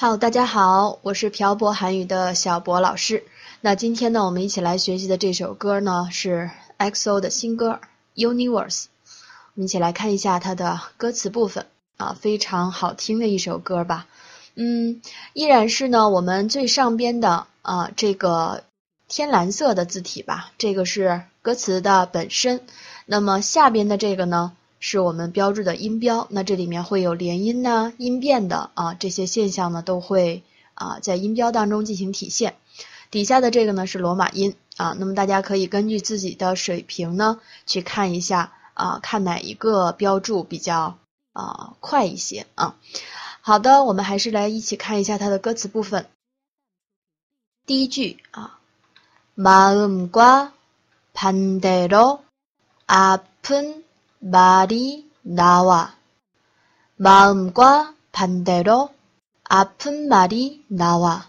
好，大家好，我是漂泊韩语的小博老师。那今天呢，我们一起来学习的这首歌呢是 EXO 的新歌《Universe》。我们一起来看一下它的歌词部分啊，非常好听的一首歌吧。嗯，依然是呢，我们最上边的啊这个天蓝色的字体吧，这个是歌词的本身。那么下边的这个呢？是我们标注的音标，那这里面会有连音呢、音变的啊这些现象呢，都会啊在音标当中进行体现。底下的这个呢是罗马音啊，那么大家可以根据自己的水平呢去看一下啊，看哪一个标注比较啊快一些啊。好的，我们还是来一起看一下它的歌词部分。第一句啊，마음과반대로아픈 말이 나와. 마음과 반대로 아픈 말이 나와.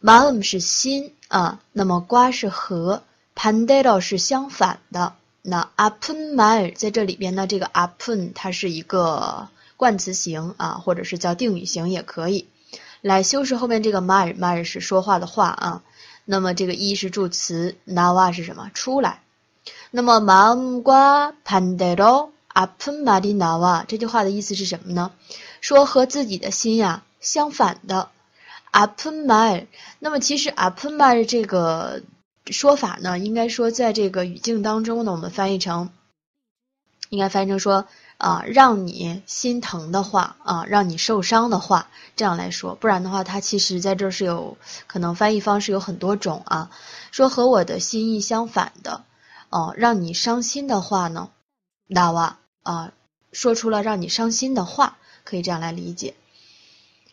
마음 是心啊，那么瓜是和，반대로是相反的。那 아픈 말在这里边呢，这个 아픈 它是一个冠词形啊，或者是叫定语形也可以。来修饰后面这个 말，말 是说话的话啊。那么这个一是助词，나와是什么？出来。 那么마음과반대로아픈말이나와这句话的意思是什么呢？说和自己的心呀相反的아픈 말。 那么其实아픈말这个说法呢，应该说在这个语境当中呢，我们翻译成应该翻译成说啊，让你心疼的话啊，让你受伤的话，这样来说。不然的话，它其实在这是有可能翻译方式有很多种啊。说和我的心意相反的。 哦，让你伤心的话呢，那哇啊，说出了让你伤心的话，可以这样来理解。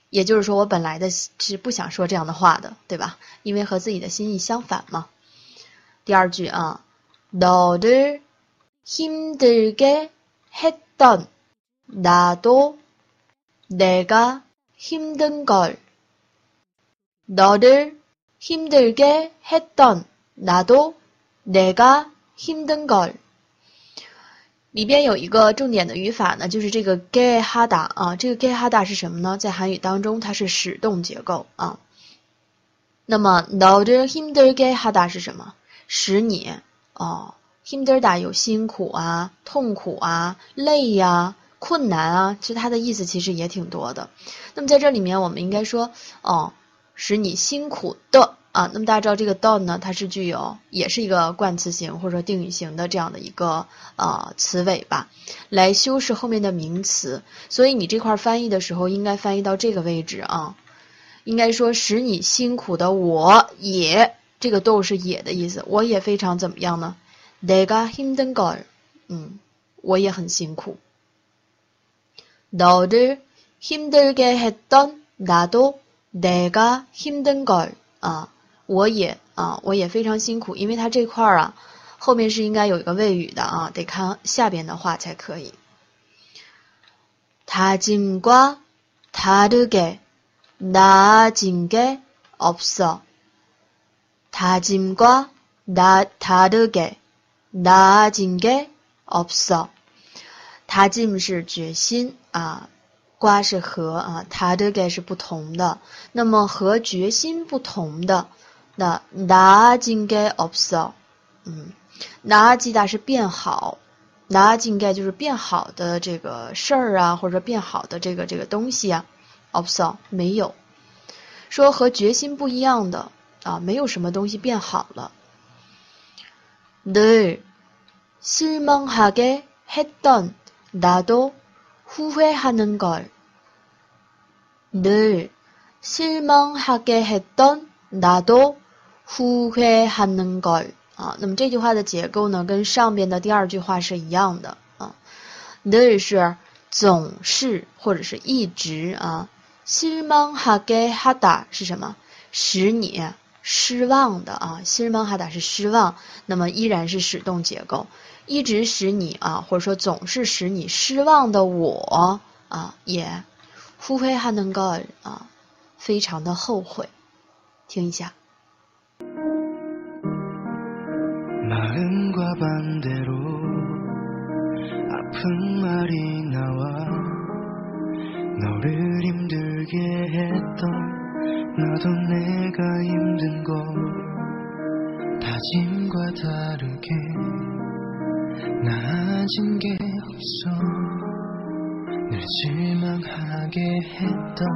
也就是说，我本来的是不想说这样的话的，对吧？因为和自己的心意相反嘛。第二句啊，너를힘들게했던나도내가힘든걸너를힘들게했던나도내가 힘든 걸， 里边有一个重点的语法呢，就是这个 ge hada 啊，这个 ge hada 是什么呢？在韩语当中，它是使动结构啊。那么 no de hinder ge hada 是什么？使你哦，hinderda 有辛苦啊、痛苦啊、累呀、困难啊，其实它的意思其实也挺多的。那么在这里面，我们应该说哦，使你辛苦的。 啊，那么大家知道这个 don 呢，它是具有也是一个冠词型或者说定语型的这样的一个呃词尾巴，来修饰后面的名词。所以你这块翻译的时候，应该翻译到这个位置啊，应该说使你辛苦的我也，这个 do 是也的意思，我也非常怎么样呢내가힘든 걸， 嗯，我也很辛苦。너를힘들게했던나도내가힘든 걸， 啊。 我也啊，我也非常辛苦，因为它这块儿啊，后面是应该有一个谓语的啊，得看下边的话才可以。다짐과다르게나짐게없어다짐과나다르게나짐게없어다짐是决心啊，瓜是和啊，다르게是不同的，那么和决心不同的。 那나진게없 어， 嗯，나지다是变好，나진게就是变好的这个事儿啊，或者变好的这个这个东西啊，없어没有，说和决心不一样的啊，没有什么东西变好了。늘실망하게했던나도후회하는 걸， 늘실망하게했던나도 후회하는 걸， 啊，那么这句话的结构呢，跟上边的第二句话是一样的啊。늘是总是或者是一直啊。실망하게하다是什么？使你失望的啊。실망하다是失望，那么依然是使动结构，一直使你啊，或者说总是使你失望的我啊，也후회하는 걸， 啊，非常的后悔。听一下。 마음과 반대로 아픈 말이 나와 너를 힘들게 했던 나도 내가 힘든 걸 다짐과 다르게 나아진 게 없어. 늘 실망하게 했던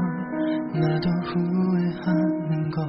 나도 후회하는 걸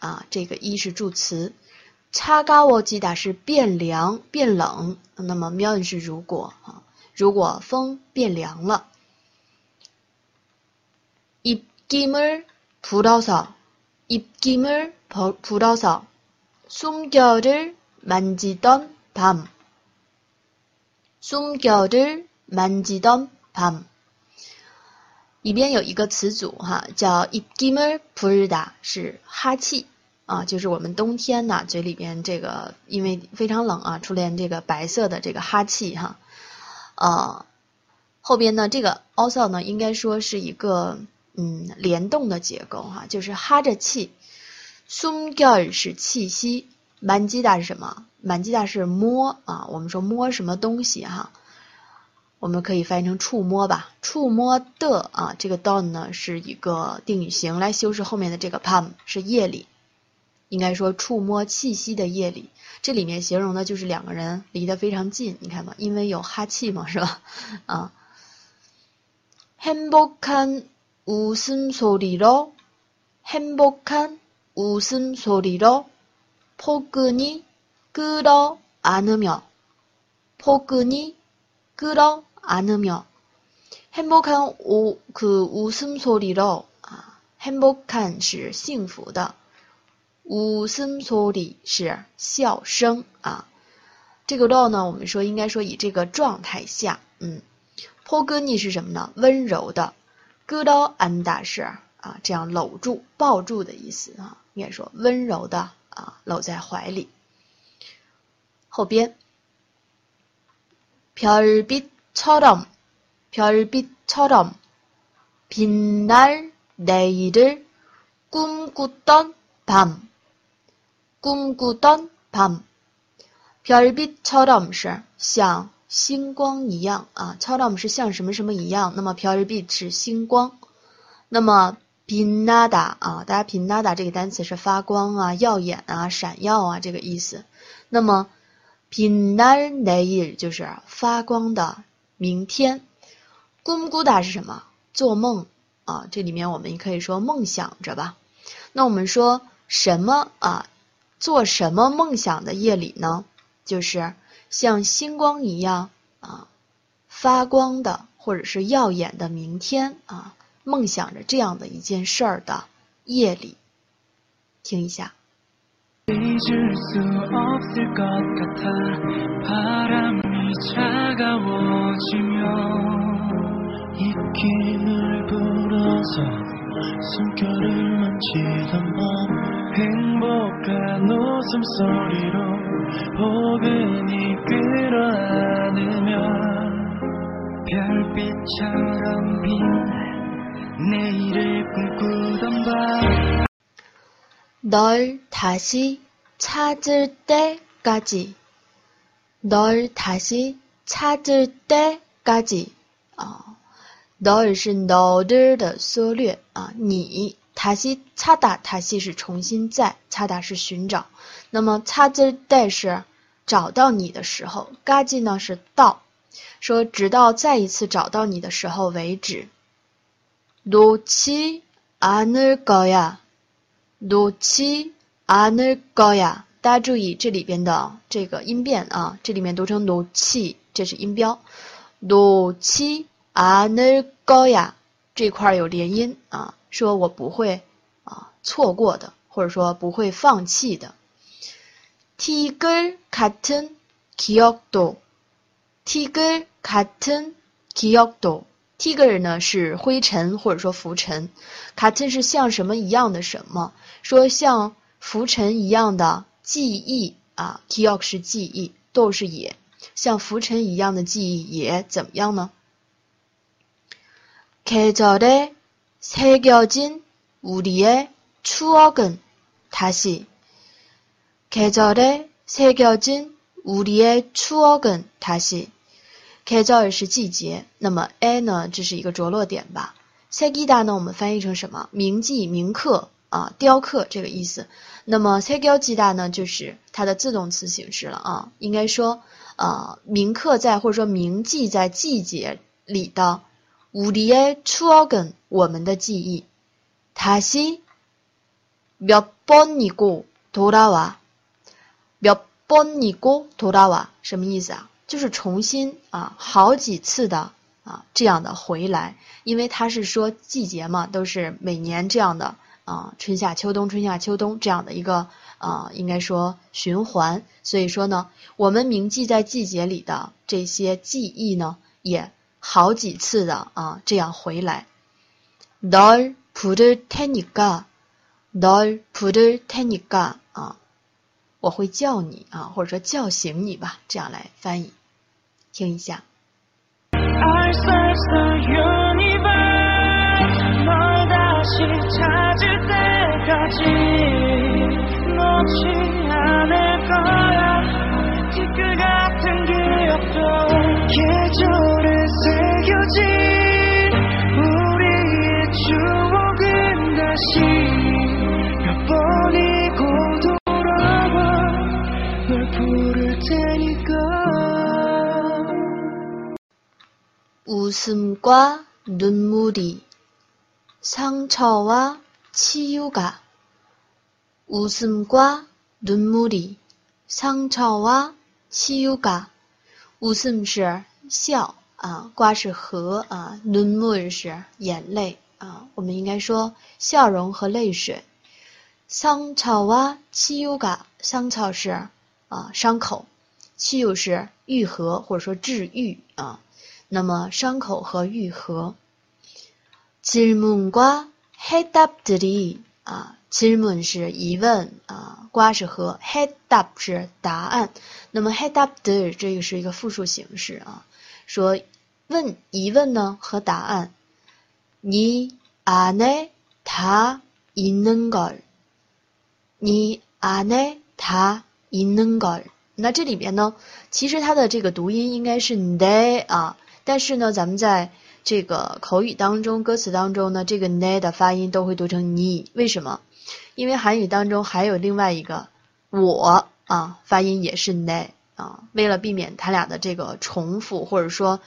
啊，这个一是助词，차가워지다是变凉、变冷，那么면是如果啊，如果风变凉了。입김을불어서입김을불어서숨결을만지던밤숨결을만지던밤 里边有一个词组哈，叫 i g i m e r purda，是哈气啊，就是我们冬天呢嘴里边这个，因为非常冷啊，出现这个白色的这个哈气哈。呃，后边呢这个 also 呢应该说是一个嗯联动的结构哈，就是哈着气。sumgal 是气息，manjida 是什么？manjida 是摸啊，我们说摸什么东西哈。我们可以翻译成触摸吧，触摸的啊，这个 don 呢是一个定语型来修饰后面的这个 palm，是夜里，应该说触摸气息的夜里，这里面形容的就是两个人离得非常近，你看嘛，因为有哈气嘛，是吧？啊，행복한웃음소리로행복한웃음소리로포근히끌어안으며포근히끌어 안으며행복한우그웃음소리로啊，행복한是幸福的，웃음소리是笑声啊。这个로呢，我们说应该说以这个状态下，嗯，포근히是什么呢？温柔的，끌어안다是啊，这样搂住、抱住的意思啊，应该说温柔的啊，搂在怀里。后边，별빛 처럼 별빛처럼 빛날 내일을 꿈꾸던 밤 꿈꾸던 밤 별빛처럼 是像星光一样啊，처럼是像什么什么一样，那么별빛是星光，那么 빛나다 啊，大家 빛나다 这个单词是发光啊、耀眼啊、闪耀啊这个意思。那么 빛날 내일 就是发光的 明天。咕噜咕哒是什么？做梦。啊这里面我们也可以说梦想着吧。那我们说什么？啊做什么梦想的夜里呢？就是像星光一样啊发光的或者是耀眼的明天啊梦想着这样的一件事儿的夜里。听一下。 바람이 차가워지며 입김을 불어서 숨결을 만지던 밤 행복한 웃음소리로 포근히 끌어안으며 별빛처럼 빛날 내일을 꿈꾸던 밤 널 다시 찾을 때까지 널다시찾을때까지啊，널是너를的缩略啊，你다시찾다다시是重新再，찾다是寻找，那么찾을때是找到你的时候，까지呢是到，说直到再一次找到你的时候为止。놓치않을거 야。 놓치않을거 야， 大家注意这里边的这个音变啊，这里面读成놓치这是音标。놓치않을거 야， 这块有连音啊，说我不会啊错过的，或者说不会放弃的。티글같은기억 도， 티글같은기억 도， ，tiger 呢是灰尘或者说浮尘，卡튼是像什么一样的什么？说像浮尘一样的 记忆啊，kiok 是记忆，都是也，像浮尘一样的记忆也怎么样呢？계절에새겨진우리의추억은다시계절에새겨진우리의추억은다시 계절是季节，那么 a 呢？这是一个着落点吧。새기다呢？我们翻译成什么？铭记、铭刻 啊，雕刻这个意思。那么새겨지다呢？就是它的自动词形式了啊。应该说，呃，铭刻在或者说铭记在季节里的우리의추억 은， 我们的记忆。다시몇번이고돌아와몇번이고돌아와什么意思啊？就是重新啊，好几次的啊这样的回来，因为它是说季节嘛，都是每年这样的 啊，春夏秋冬，春夏秋冬这样的一个啊，应该说循环。所以说呢，我们铭记在季节里的这些记忆呢，也好几次的啊这样回来。널부를테니 까， 널부를테니까啊，我会叫你啊，或者说叫醒你吧，这样来翻译。听一下。 다시 찾을 때까지 놓지 않을 거야. 티끌 같은 기억도 계절에 새겨진 우리의 추억은 다시 몇 번이고 돌아와 널 부를 테니까. 웃음과 눈물이 상처와치유가웃음과눈물이상처와치유가 웃음是笑啊，瓜是和啊，눈물是眼泪啊，我们应该说笑容和泪水。상처와치유 가， 상처是啊伤口，치유是愈合或者说治愈啊。那么伤口和愈合。 질문과해답들이啊，질문是疑问啊，瓜是和해답是答案。那么해답들这个是一个复数形式啊，说问疑问呢和答案。你안에다있는 걸， 你안에다있는 걸。 那这里边呢，其实它的这个读音应该是 ne 啊。但是呢，咱们在 这个口语当中、歌词当中呢，这个 ne 的发音都会读成 ni，为什么？因为韩语当中还有另外一个我啊，发音也是 ne 啊。为了避免它俩的这个重复或者说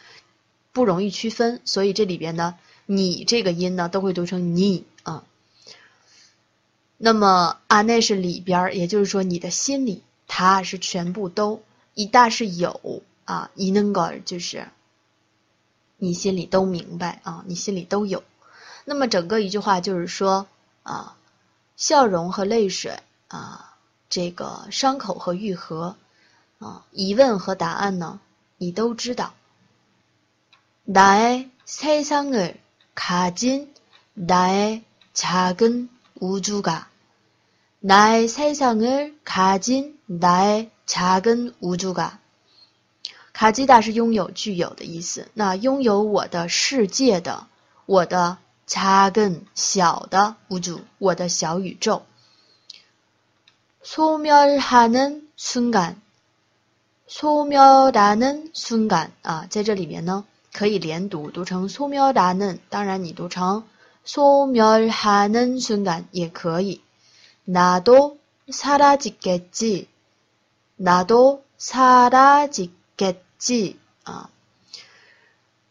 不容易区分，所以这里边呢，你这个音呢都会读成 ni 啊。那么啊，那是里边，也就是说你的心里，它是全部都一大是有啊，一能个就是。你心里都明白啊，你心里都有。那么整个一句话就是说啊，笑容和泪水啊，这个伤口和愈合啊，疑问和答案呢，你都知道。나의세상을가진나의작은우주가나의세상을가진나의작은우주가 卡基达是拥有、具有的意思。那拥有我的世界的，我的加根小的无主，我的小宇宙。소멸하는순 간， 소멸하는순간啊，在这里面呢，可以连读，读成소멸하 는， 当然你读成소멸하는순간也可以。나도사라지겠 지， 나도사라지 겠。 记啊，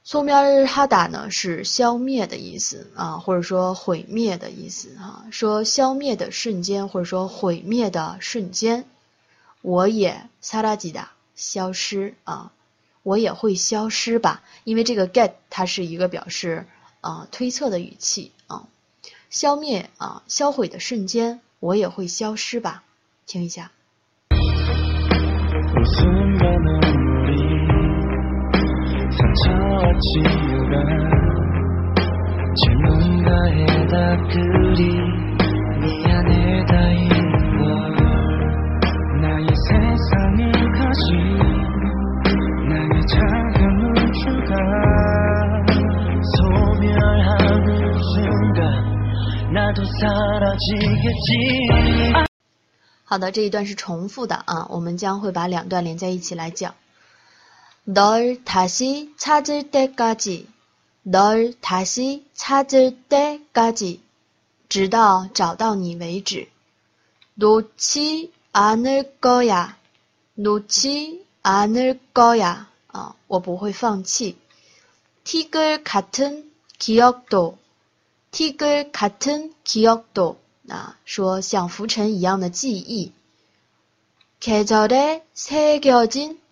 소멸하다呢是消灭的意思啊，或者说毁灭的意思哈。说消灭的瞬间，或者说毁灭的瞬间，我也사라지 다， 消失啊，我也会消失吧。因为这个 get 它是一个表示啊推测的语气啊，消灭啊销毁的瞬间，我也会消失吧。听一下。 상처와 치유가 好的，这一段是重复的啊，我们将会把两段连在一起来讲。 널다시찾을때까 지， 널다시찾을때까 지， 直到找到你为止。놓치않을거 야， 놓치않을거 야， 啊，我不会放弃。티글같은기억 도， 티글같은기억 도。 啊，说像浮尘一样的记忆。계절에새겨진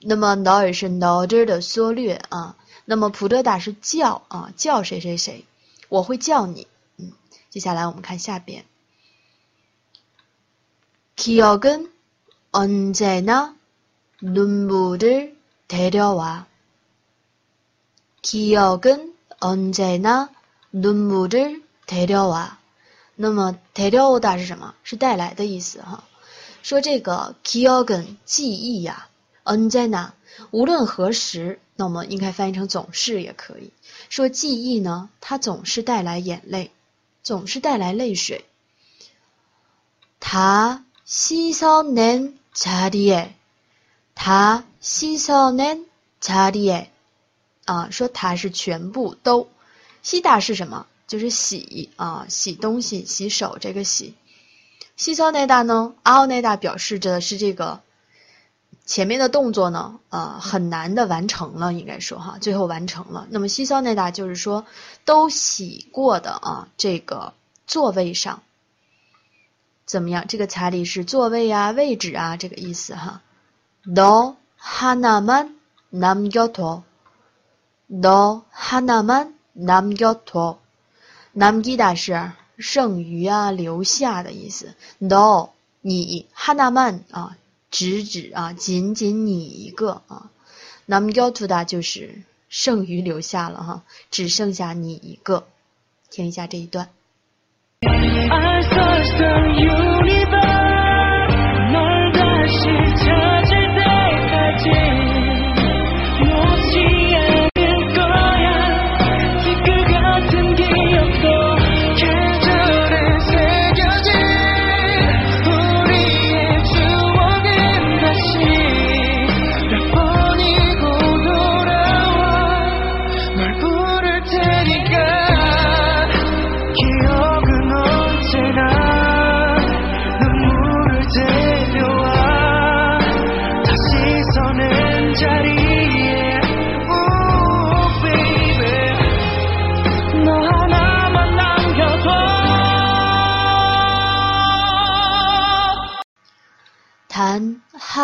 那么 널是 널的缩略啊，那么普德达是叫啊，叫谁谁谁，我会叫你。嗯，接下来我们看下边。기억은언제나눈물을데려와기억은언제나눈물을데려 와。 那么 t e l d a 是什么？是带来的意思哈。说这个 kyogen 记忆呀 ，anjana 无论何时，那么应该翻译成总是也可以说记忆呢，它总是带来眼泪，总是带来泪水。他씻어낸자리 에， 他씻어낸자리 에， 啊，说它是全部都，西达是什么？就是洗啊，洗东西，洗手。这个洗，洗手那达呢？阿那达表示着是这个 前面的动作呢，呃，很难的完成了，应该说哈，最后完成了。那么洗手那达就是说都洗过的啊，这个座位上怎么样？这个彩礼是座位啊，位置啊，这个意思哈。너하나만남겨 둬， 너하나만남겨 둬。 남기다是剩余啊，留下的意思。No，你하나만啊， 直指啊仅仅你一个啊。那么要求的就是剩余留下了哈只剩下你一个。听一下这一段。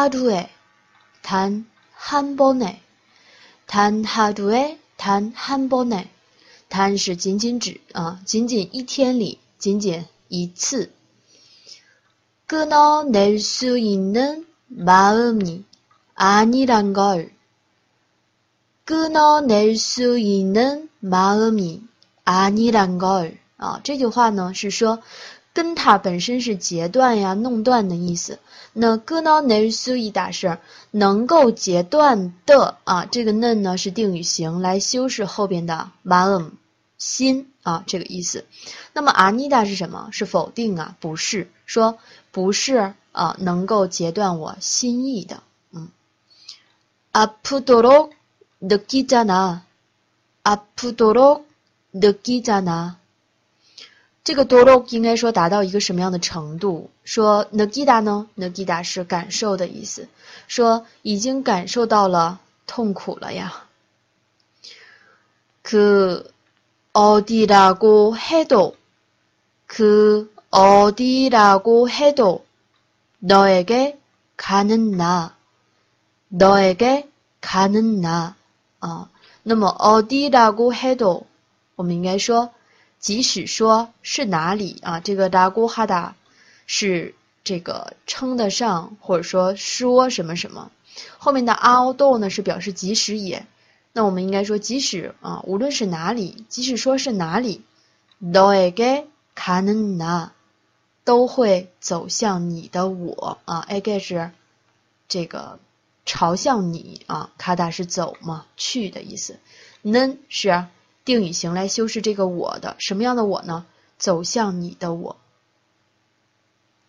하루에 단 한 번에 단 하루에 단 한 번에 단是 仅仅指啊，仅仅一天里，仅仅一次。 끊어낼 수 있는 마음이 아니란 걸 끊어낼 수 있는 마음이 아니란 걸. 啊，这句话呢是说根塔本身是截断呀、弄断的意思。 那 gna ne su i 打是能够截断的啊，这个嫩呢是定语型来修饰后边的 m a m 心啊这个意思。那么 anida 是什么？是否定啊？不是，说不是啊，能够截断我心意的。嗯，apudoro the gitana，apudoro the gitana。这个多罗应该说达到一个什么样的程度？说 nagida 呢？nagida 是感受的意思，说已经感受到了痛苦了呀。그어디라고해도 그 어디라고 해도 너에게 가는 나, 너에게 가는 나. 啊，那么 어디라고 해도 我们应该说 即使说是哪里啊，这个达古哈达是这个称得上或者说说什么什么。后面的 although 呢是表示即使也，那我们应该说即使啊，无论是哪里，即使说是哪里，doege kanen na 都会走向你的我啊，ege 是这个朝向你啊，kada 是走嘛去的意思，nen 是定语型来修饰这个我的什么样的我呢？走向你的我。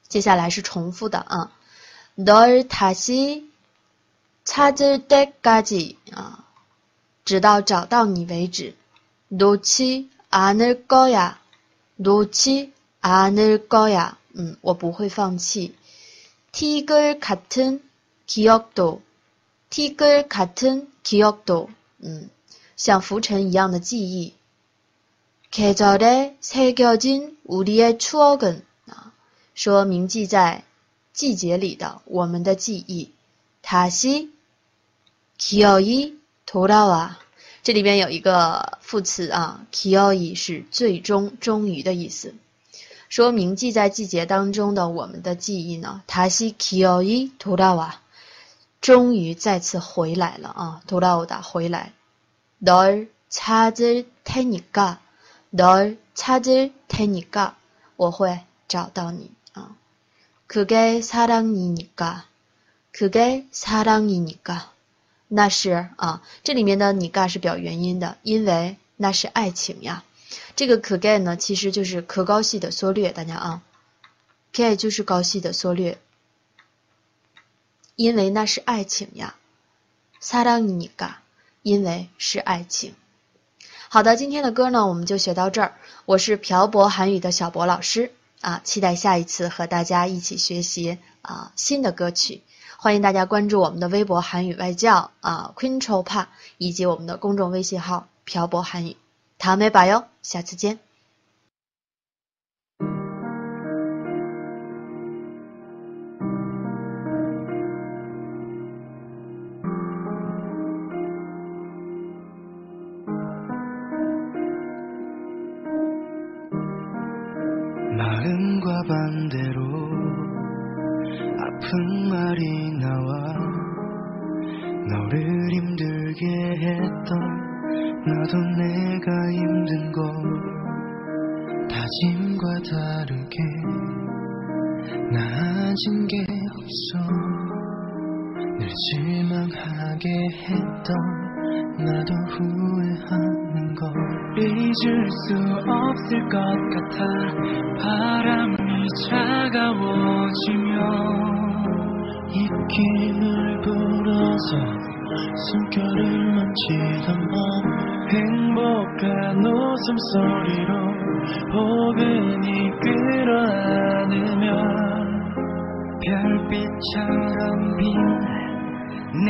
接下来是重复的啊，dol tasi。찾을때까지啊，直到找到你为止。놓치않을거 야， 놓치않을거 야。 嗯，我不会放弃。티글같은기억 도， 티글같은기억 도。 嗯， 像浮尘一样的记忆。계절에새겨진우리의추억은啊，说铭记在季节里的我们的记忆。다시 Kioi torawa，这里边有一个副词啊，Kioi 是最终、终于的意思，说铭记在季节当中的我们的记忆呢。塔西 Kioi torawa，终于再次回来了啊，torawa 回来。 널찾을테니 까， 널찾을테니 까， 我会找到你啊。그게사랑이니 까， 그게사랑이니 까。 那是啊，这里面的你嘎是表原因的，因为那是爱情呀。这个可盖呢，其实就是可高系的缩略，大家啊，盖就是高系的缩略，因为那是爱情呀。사랑이你嘎， 因为是爱情。好的，今天的歌呢，我们就学到这儿。我是漂泊韩语的小博老师啊，期待下一次和大家一起学习啊新的歌曲。欢迎大家关注我们的微博“韩语外教”啊，Queen c h o Pa，以及我们的公众微信号“漂泊韩语”。塔美巴哟，下次见。 마음과 반대로 아픈 말이 나와 너를 힘들게 했던 나도 내가 힘든 걸 다짐과 다르게 나아진 게 없어. 늘 실망하게 했던 나도 후회하는 걸 잊을 수 없어. 을 것 같아. 바람이 차가워지며 입김을 불어서 숨결을 만지던 밤 행복한 웃음소리로 포근히 끌어안으며 별빛처럼 빛날 내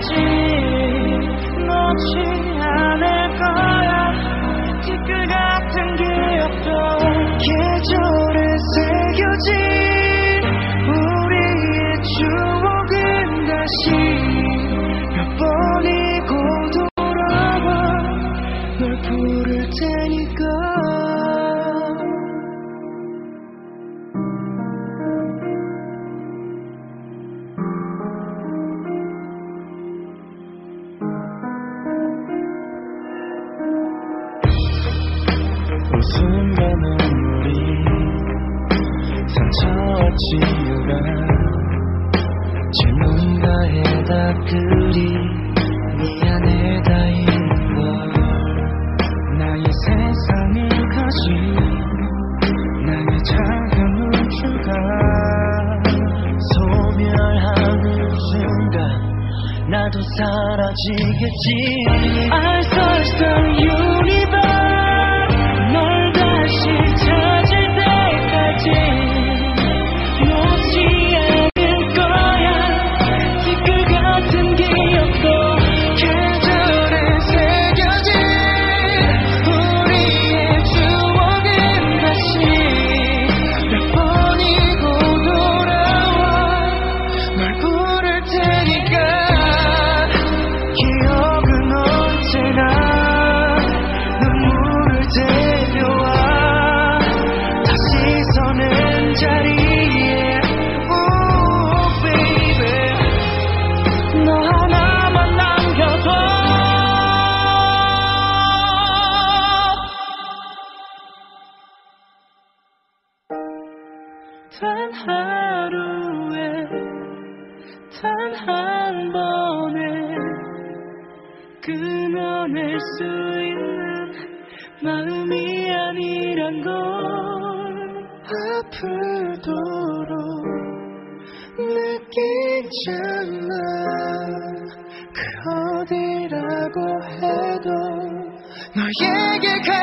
寂寞去。 제 눈가에다 그리 미안해 다인 걸 나의 세상을 가진 나의 작은 우주가. 소멸하는 순간 나도 사라지겠지. I search the universe pretend. 那夜夜开